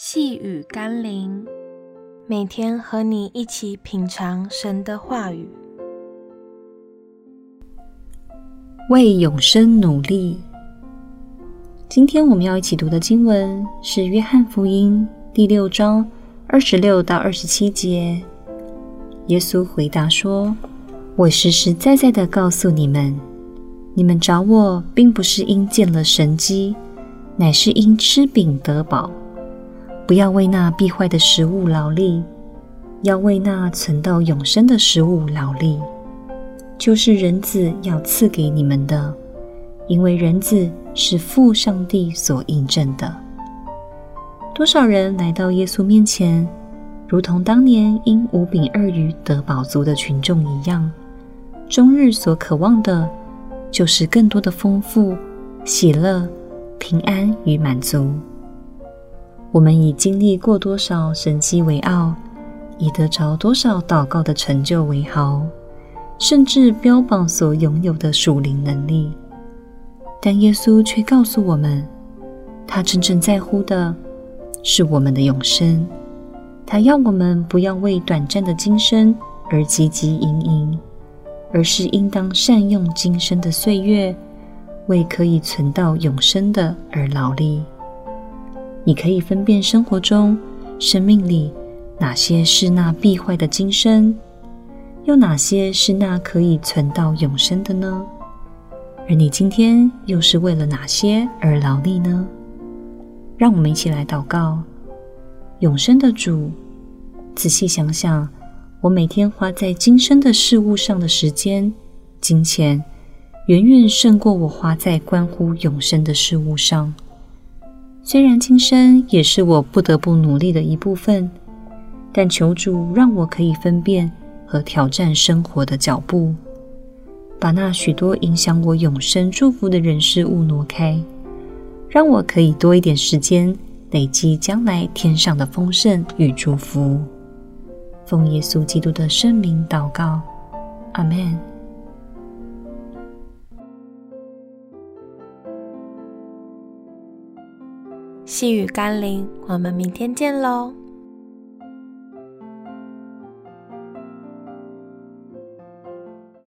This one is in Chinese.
细雨甘霖，每天和你一起品尝神的话语，为永生努力。今天我们要一起读的经文是《约翰福音》第六章二十六到二十七节。耶稣回答说：“我实实在在的告诉你们，你们找我，并不是因见了神迹，乃是因吃饼得饱。”不要为那必坏的食物劳力，要为那存到永生的食物劳力，就是人子要赐给你们的，因为人子是父上帝所印证的。多少人来到耶稣面前，如同当年因五饼二鱼得饱足的群众一样，终日所渴望的，就是更多的丰富、喜乐、平安与满足。我们以经历过多少神迹为傲，以得着多少祷告的成就为豪，甚至标榜所拥有的属灵能力。但耶稣却告诉我们，他真正在乎的是我们的永生。他要我们不要为短暂的今生而汲汲营营，而是应当善用今生的岁月，为可以存到永生的而劳力。你可以分辨生活中、生命里哪些是那必坏的今生，又哪些是那可以存到永生的呢？而你今天又是为了哪些而劳力呢？让我们一起来祷告。永生的主，仔细想想，我每天花在今生的事物上的时间、金钱，远远胜过我花在关乎永生的事物上。虽然今生也是我不得不努力的一部分，但求主让我可以分辨和挑战生活的脚步，把那许多影响我永生祝福的人事物挪开，让我可以多一点时间累积将来天上的丰盛与祝福。奉耶稣基督的圣名祷告，阿门。细雨甘霖，我们明天见喽。